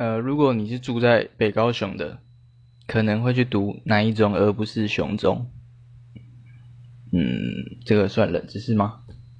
呃，如果你是住在北高雄的，可能会去读哪一中而不是雄中？嗯，这个算冷知识吗？